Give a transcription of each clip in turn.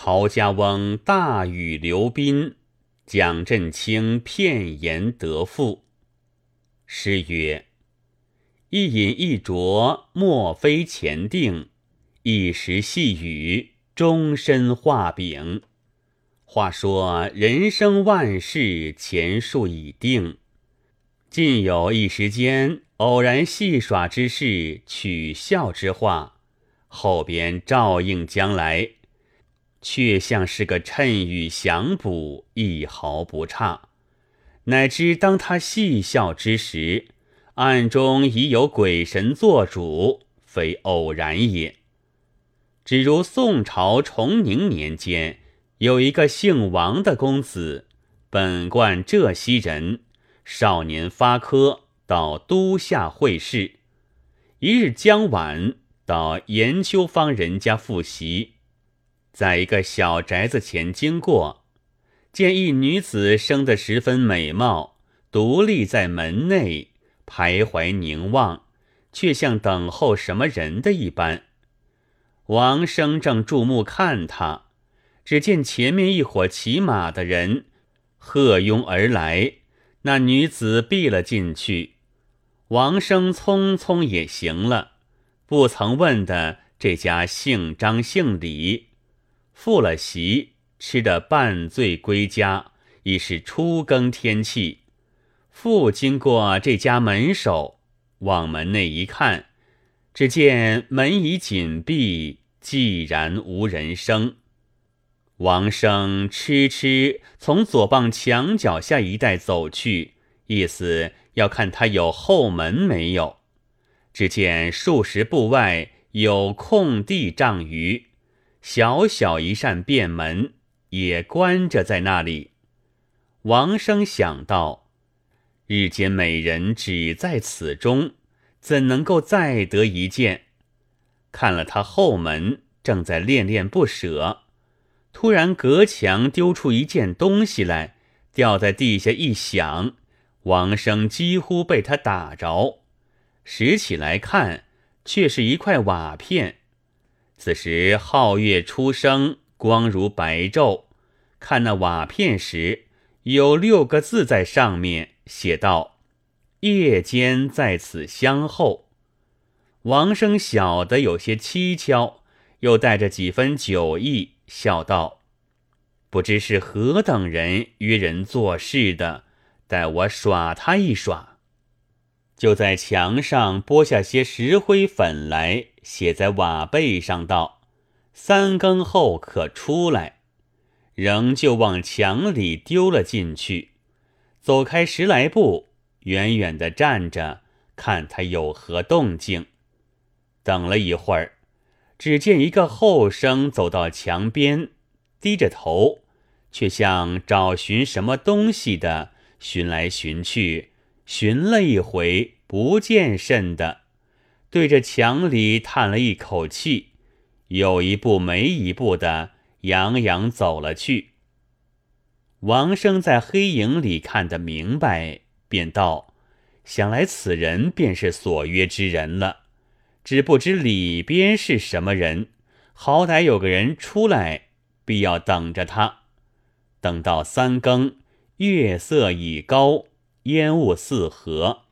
陶家翁大语刘宾，蒋振清片言得赋。诗曰：“一饮一啄，莫非前定；一时细语，终身画饼。”话说人生万事，前数已定。尽有一时间偶然戏耍之事，取笑之话，后边照应将来。却像是个趁雨降补，一毫不差。乃知当他戏笑之时，暗中已有鬼神作主，非偶然也。只如宋朝崇宁年间，有一个姓王的公子，本贯浙西人，少年发科，到都下会试。一日将晚，到严秋芳人家复习。在一个小宅子前经过，见一女子生得十分美貌，独立在门内徘徊凝望，却像等候什么人的一般。王生正注目看她，只见前面一伙骑马的人鹤拥而来，那女子避了进去。王生匆匆也行了，不曾问的这家姓张姓李。复了席，吃得半醉归家，已是初更天气。复经过这家门首，往门内一看，只见门已紧闭，寂然无人声。王生痴痴从左傍墙角下一带走去，意思要看他有后门没有。只见数十步外有空地丈余。小小一扇便门也关着在那里。王生想到，日间美人只在此中，怎能够再得一见？看了他后门，正在恋恋不舍。突然隔墙丢出一件东西来，掉在地下一响，王生几乎被他打着，拾起来看，却是一块瓦片。此时皓月初升，光如白昼。看那瓦片时，有六个字在上面，写道：“夜间在此相候。”王生晓得有些蹊跷，又带着几分酒意，笑道：“不知是何等人约人做事的，待我耍他一耍。”就在墙上拨下些石灰粉来，写在瓦背上，道：“三更后可出来。”仍旧往墙里丢了进去。走开十来步，远远的站着，看他有何动静。等了一会儿，只见一个后生走到墙边，低着头，却像找寻什么东西的，寻来寻去。寻了一回，不见甚的，对着墙里叹了一口气，有一步没一步的，洋洋走了去。王生在黑影里看得明白，便道：“想来此人便是所约之人了，只不知里边是什么人。好歹有个人出来，必要等着他。等到三更，月色已高。”烟雾四合，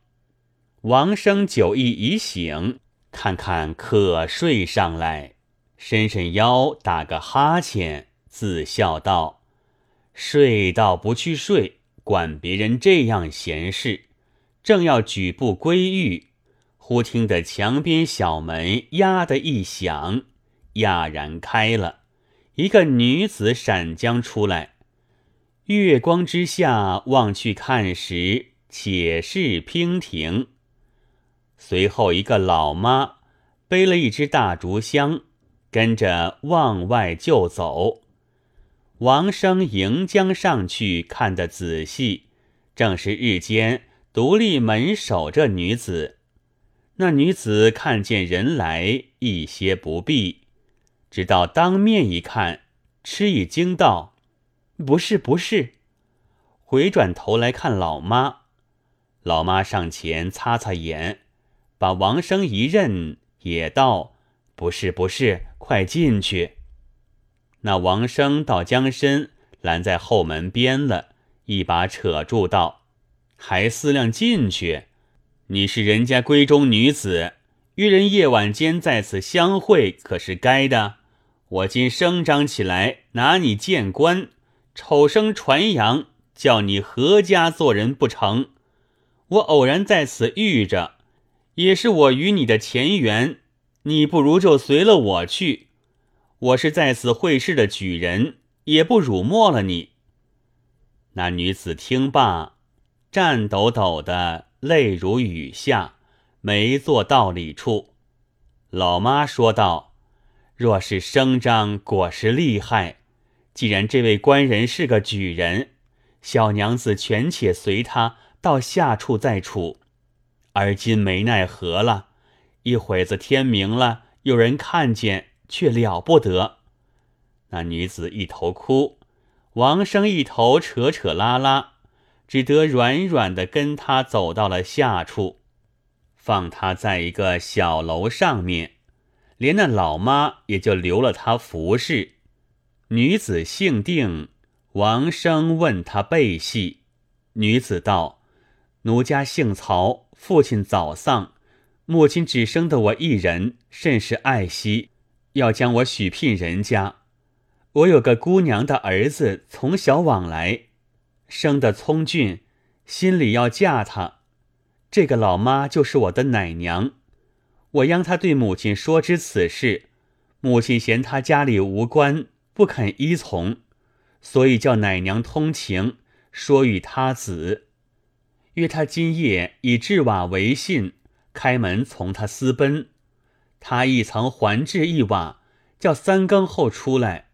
王生酒意已醒，看看可睡上来，伸伸腰，打个哈欠，自笑道：“睡倒不去睡，管别人这样闲事。”正要举步归寓，忽听得墙边小门“呀”的一响，讶然开了，一个女子闪将出来。月光之下望去看时，且是娉婷。随后一个老妈背了一只大竹箱，跟着往外就走。王生迎将上去看得仔细，正是日间独立门守这女子。那女子看见人来，一些不避，直到当面一看，吃一惊道。不是不是，回转头来看老妈，老妈上前擦擦眼，把王生一认，也道：“不是不是，快进去。”那王生到将身拦在后门边了，一把扯住道：“还思量进去？你是人家闺中女子，与人夜晚间在此相会，可是该的。我今声张起来，拿你见官，丑声传扬，叫你何家做人不成？我偶然在此遇着，也是我与你的前缘，你不如就随了我去。”我是在此会试的举人，也不辱没了你。那女子听罢，颤抖抖的，泪如雨下，没坐道理处。老妈说道：“若是声张果实厉害，既然这位官人是个举人，小娘子权且随他到下处再处。而今没奈何了，一会子天明了，有人看见。”却了不得，那女子一头哭，王生一头扯扯拉拉，只得软软的跟他走到了下处，放他在一个小楼上面，连那老妈也就留了他服侍。女子姓定，王生问他背戏，女子道：“奴家姓曹，父亲早丧，母亲只生得我一人，甚是爱惜。”要将我许聘人家，我有个姑娘的儿子，从小往来，生得聪俊，心里要嫁他。这个老妈就是我的奶娘，我央她对母亲说知此事，母亲嫌她家里无关，不肯依从，所以叫奶娘通情，说与他子，约他今夜以制瓦为信，开门从他私奔。他亦曾还制一瓦，叫三更后出来，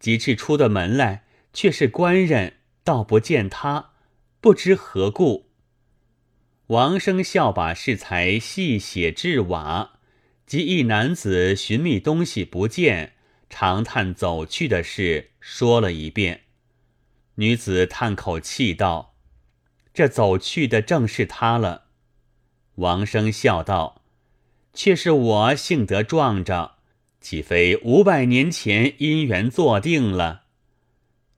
及至出的门来，却是官人，倒不见他，不知何故。王生笑把适才细写制瓦，及一男子寻觅东西不见，长叹走去的事说了一遍。女子叹口气道：“这走去的正是他了。”王生笑道。却是我幸得撞着，岂非五百年前姻缘坐定了？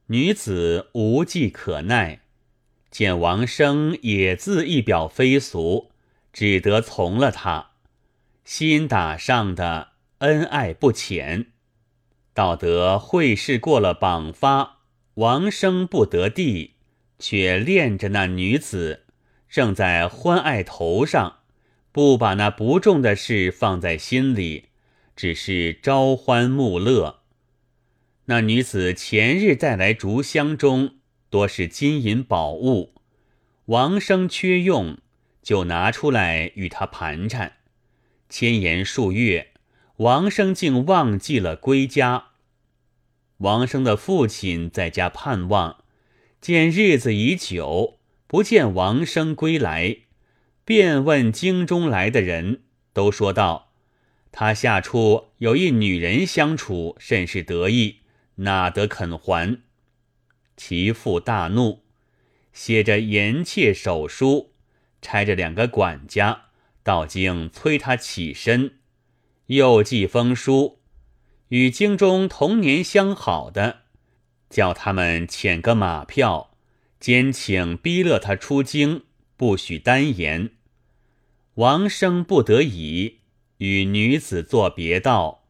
女子无计可奈，见王生也自一表非俗，只得从了他。心打上的恩爱不浅，道德会试过了榜发，王生不得地，却恋着那女子，正在欢爱头上。不把那不重的事放在心里，只是朝欢暮乐。那女子前日带来竹箱中多是金银宝物，王生缺用，就拿出来与他盘缠。千言数月，王生竟忘记了归家。王生的父亲在家盼望，见日子已久，不见王生归来。便问京中来的人，都说道：“他下处有一女人相处，甚是得意，哪得肯还？”其父大怒，写着严切手书，差着两个管家到京催他起身，又寄封书，与京中同年相好的，叫他们遣个马票，兼请逼勒他出京，不许单言。王生不得已，与女子作别道，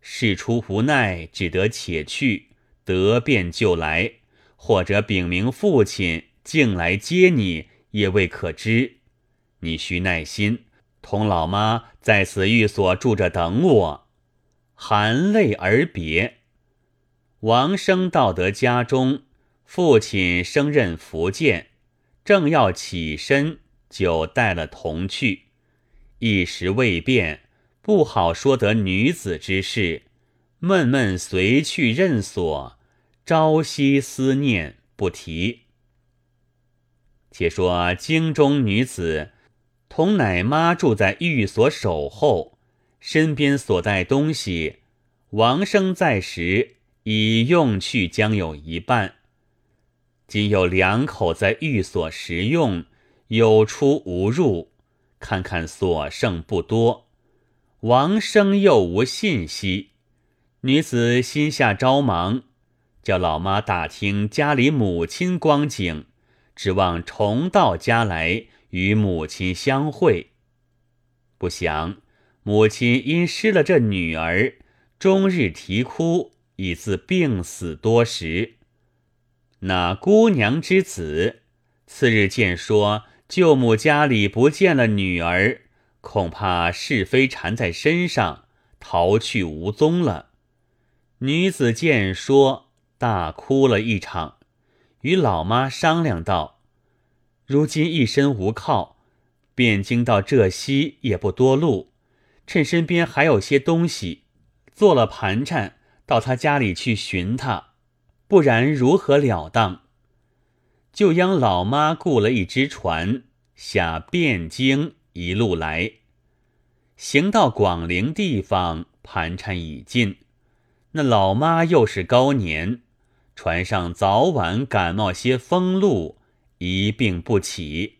事出无奈，只得且去。得便就来，或者禀明父亲，竟来接你，也未可知。你需耐心，同老妈在此寓所住着等我。含泪而别。王生到得家中，父亲升任福建，正要起身，就带了同去。一时未变，不好说得女子之事，闷闷随去任所，朝夕思念不提。且说京中女子同奶妈住在寓所守候，身边所带东西，王生在时已用去将有一半，仅有两口在寓所食用，有出无入。看看所剩不多，王生又无信息，女子心下着忙，叫老妈打听家里母亲光景，指望重到家来与母亲相会。不想母亲因失了这女儿，终日啼哭，以自病死多时。那姑娘之子，次日见说舅母家里不见了女儿，恐怕是非缠在身上，逃去无踪了。女子见说，大哭了一场，与老妈商量道：“如今一身无靠，汴京到浙西也不多路，趁身边还有些东西，做了盘缠，到他家里去寻他，不然如何了当？”就央老妈雇了一只船，下汴京一路来，行到广陵地方，盘缠已尽。那老妈又是高年，船上早晚感冒些风露，一病不起。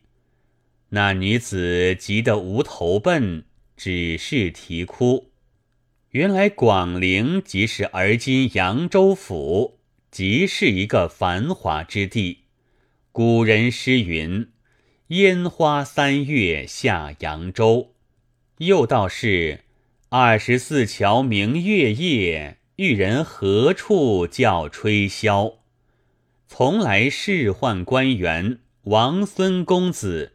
那女子急得无头奔，只是啼哭。原来广陵即是而今扬州府，即是一个繁华之地。古人诗云：“烟花三月下扬州。”又道是二十四桥明月夜。玉人何处教吹箫？从来仕宦官员、王孙公子，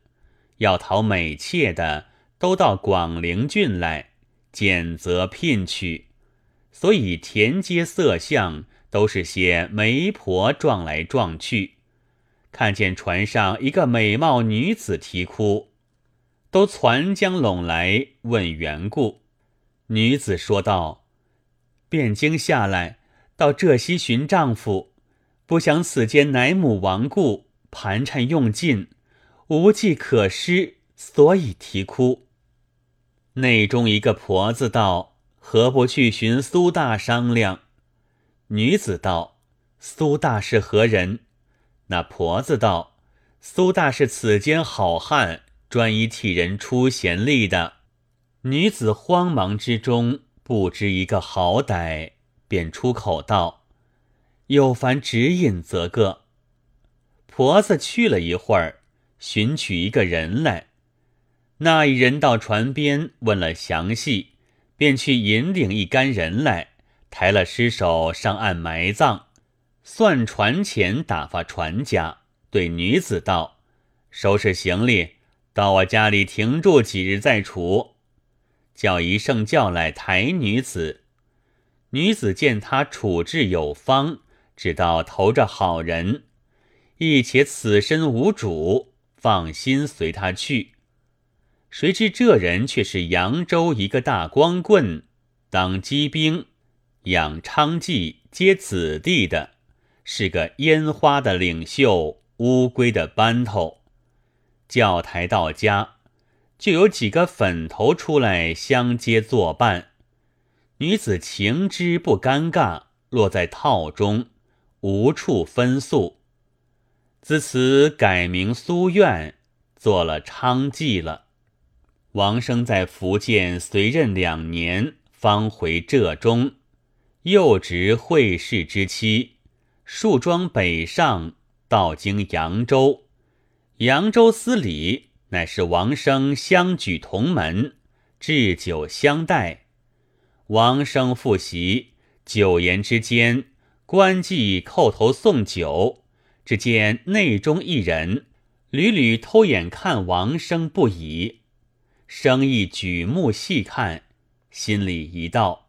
要讨美妾的，都到广陵郡来，拣择聘娶。所以田街色相都是些媒婆撞来撞去。看见船上一个美貌女子啼哭，都攒将拢来问缘故。女子说道。汴京下来，到浙西寻丈夫，不想此间乃母亡故，盘缠用尽，无计可施，所以啼哭。内中一个婆子道：“何不去寻苏大商量？”女子道：“苏大是何人？”那婆子道：“苏大是此间好汉，专一替人出贤力的。”女子慌忙之中。不知一个好歹，便出口道：“有凡指引则个。”婆子去了一会儿，寻取一个人来。那一人到船边问了详细，便去引领一干人来，抬了尸首上岸埋葬，算船钱，打发船家。对女子道：“收拾行李，到我家里停住几日再处。”叫一圣叫来抬女子，女子见他处置有方，知道投着好人，亦且此身无主，放心随他去。谁知这人却是扬州一个大光棍，当机兵，养娼妓，接子弟的，是个烟花的领袖，乌龟的班头，叫抬到家。就有几个粉头出来相接作伴，女子情之不尴尬，落在套中，无处分诉。自此改名苏苑，做了娼妓了。王生在福建随任两年，方回浙中，又值会试之期，树庄北上，到经扬州，扬州司礼。乃是王生相举同门，置酒相待。王生复席，酒言之间，官妓叩头送酒。只见内中一人屡屡偷眼看王生不已，生亦举目细看，心里一道：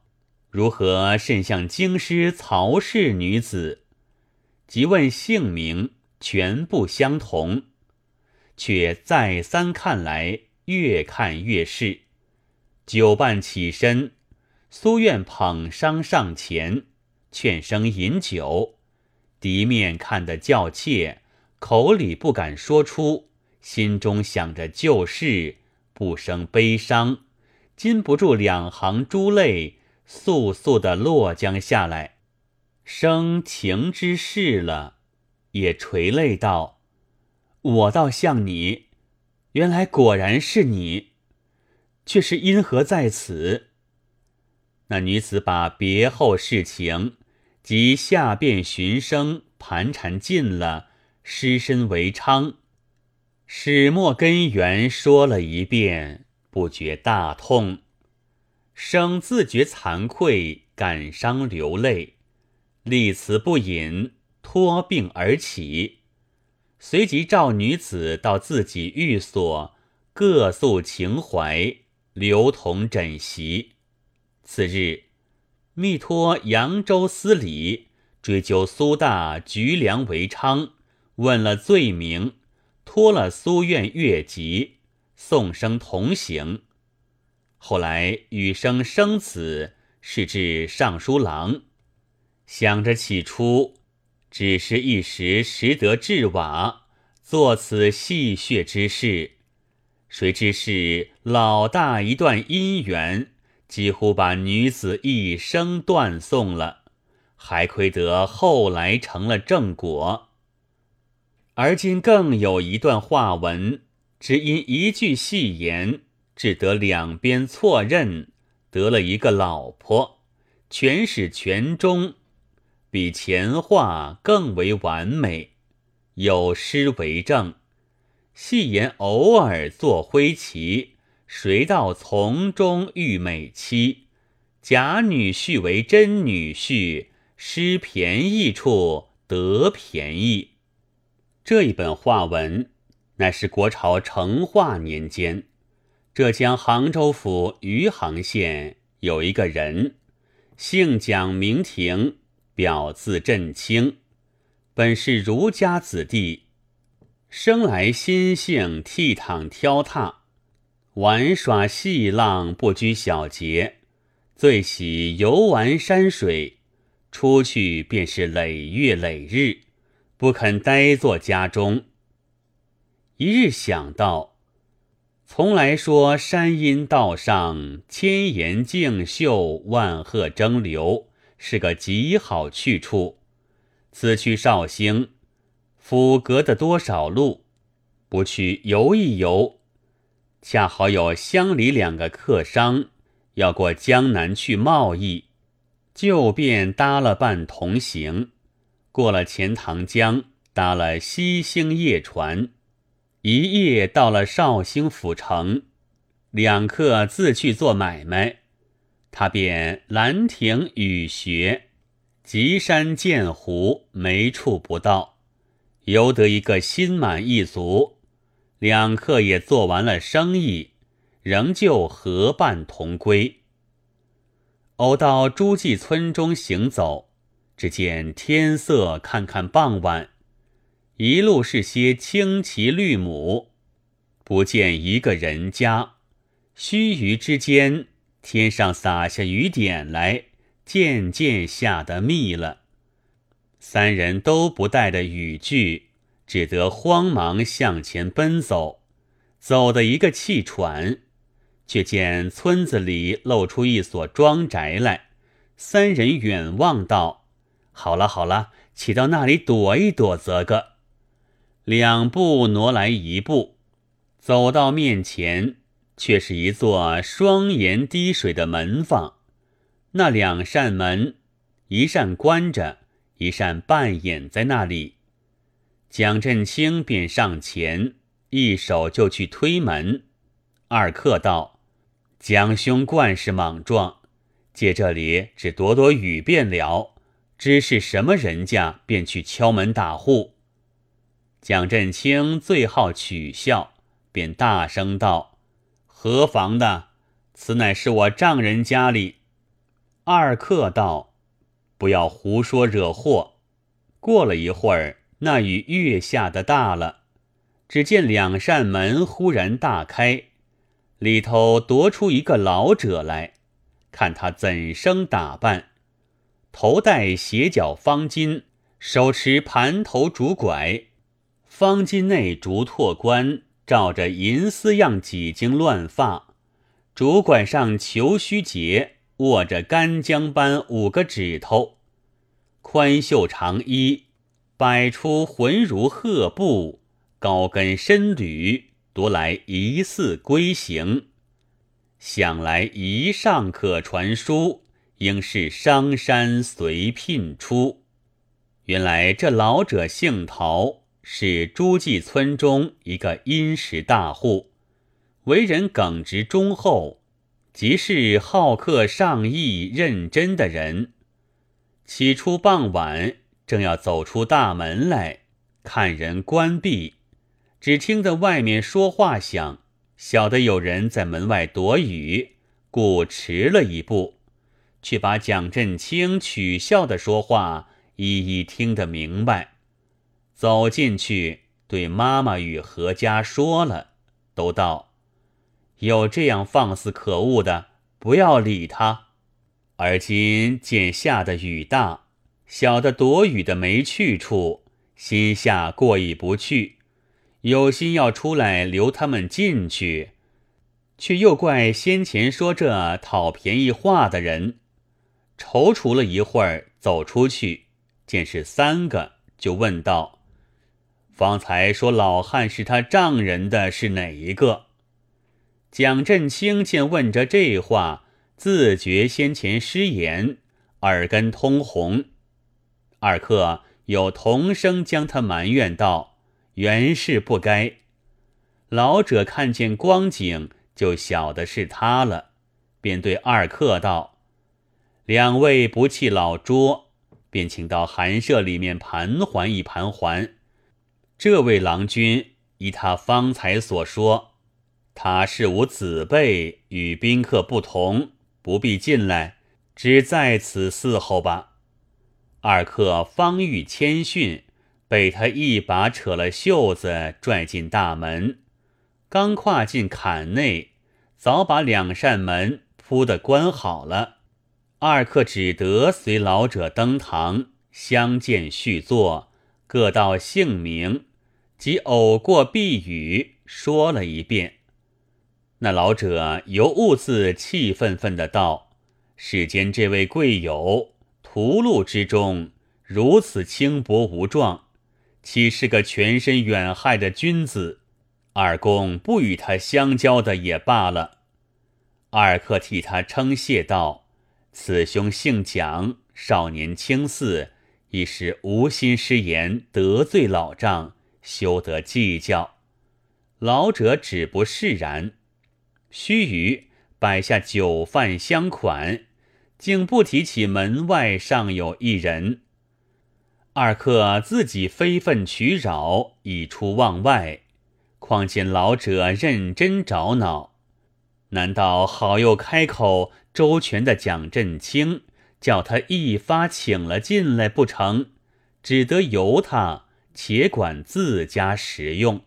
如何甚像京师曹氏女子？即问姓名，全部相同。却再三看来，越看越是。酒伴起身，苏苑捧觞上前，劝声饮酒。敌面看得较怯，口里不敢说出，心中想着旧事，不生悲伤，禁不住两行珠泪，簌簌的落将下来。生情之事了，也垂泪道。我倒像你，原来果然是你，却是因何在此？那女子把别后事情及下便寻声盘缠尽了，失身为娼。始末根源说了一遍，不觉大痛，生自觉惭愧，感伤流泪，立辞不饮，托病而起，随即召女子到自己寓所，各诉情怀，留同枕席。次日，密托扬州司礼追究苏大局梁为娼，问了罪名。托了苏院乐籍，宋生同行。后来与生生子，是至尚书郎。想着起初只是一时识得智瓦，做此戏谑之事，谁知是老大一段姻缘，几乎把女子一生断送了，还亏得后来成了正果。而今更有一段话文，只因一句戏言，只得两边错认，得了一个老婆，全始全终，比前话更为完美。有诗为证：戏言偶尔作灰旗，谁道从中遇美妻？假女婿为真女婿，失便宜处得便宜。这一本话文，乃是国朝成化年间，浙江杭州府余杭县有一个人，姓蒋名廷，表字振清，本是儒家子弟，生来心性倜傥挑踏，玩耍戏浪不拘小节，最喜游玩山水，出去便是累月累日。不肯呆坐家中。一日想到，从来说山阴道上千岩竞秀，万壑争流，是个极好去处。此去绍兴，府隔的多少路，不去游一游，恰好有乡里两个客商要过江南去贸易，就便搭了伴同行。过了钱塘江，搭了西兴夜船，一夜到了绍兴府城。两客自去做买卖，他便兰亭雨穴，极山见湖，没处不到，游得一个心满意足。两客也做完了生意，仍旧合伴同归。偶到诸暨村中行走。只见天色看看傍晚，一路是些青旗绿母，不见一个人家。须臾之间，天上洒下雨点来，渐渐下得密了。三人都不带的雨具，只得慌忙向前奔走，走的一个气喘，却见村子里露出一所庄宅来。三人远望道。好了好了，起到那里躲一躲则个。两步挪来一步，走到面前，却是一座双檐滴水的门房。那两扇门，一扇关着，一扇半掩在那里。蒋振清便上前，一手就去推门。二客道：“蒋兄惯是莽撞，借这里只躲躲雨便了。”知是什么人家，便去敲门打户。蒋振清最好取笑，便大声道：“何妨的？此乃是我丈人家里。”二客道：“不要胡说惹祸。”过了一会儿，那雨越下的大了，只见两扇门忽然大开，里头踱出一个老者来，看他怎生打扮。头戴斜角方巾，手持盘头竹拐，方巾内竹拓冠，罩着银丝样几经乱发，竹拐上虬须结，握着干姜般五个指头，宽袖长衣，摆出浑如鹤步，高跟深履，独来疑似龟形。想来一上可传书。应是商山随聘出。原来这老者姓陶，是诸暨村中一个殷实大户，为人耿直忠厚，即是好客上义、认真的人。起初傍晚，正要走出大门来，看人关闭，只听得外面说话响，晓得有人在门外躲雨，故迟了一步。却把蒋振清取笑的说话一一听得明白，走进去对妈妈与何家说了，都道有这样放肆可恶的，不要理他。而今见下的雨大，小的躲雨的没去处，心下过意不去，有心要出来留他们进去，却又怪先前说这讨便宜话的人。踌躇了一会儿，走出去，见是三个，就问道：“方才说老汉是他丈人的是哪一个？”蒋振清见问着这话，自觉先前失言，耳根通红。二客有同声将他埋怨道：“原是不该。”老者看见光景，就晓得是他了，便对二客道。两位不弃老拙，便请到寒舍里面盘桓一盘桓。这位郎君依他方才所说，他是无子辈，与宾客不同，不必进来，只在此伺候吧。二客方欲谦逊，被他一把扯了袖子，拽进大门。刚跨进坎内，早把两扇门铺的关好了。二客只得随老者登堂相见叙坐，各道姓名及偶过避雨说了一遍。那老者由兀自气愤愤的道：“世间这位贵友，屠戮之中如此轻薄无状，岂是个全身远害的君子？二公不与他相交的也罢了。”二客替他称谢道。此兄姓蒋，少年轻似，已是无心失言，得罪老丈，休得计较。老者只不释然。须臾，摆下酒饭相款，竟不提起门外尚有一人。二客自己非分取扰，已出望外，况见老者认真找恼，难道好又开口？周全的蒋振清叫他一发请了进来不成，只得由他且管自家食用。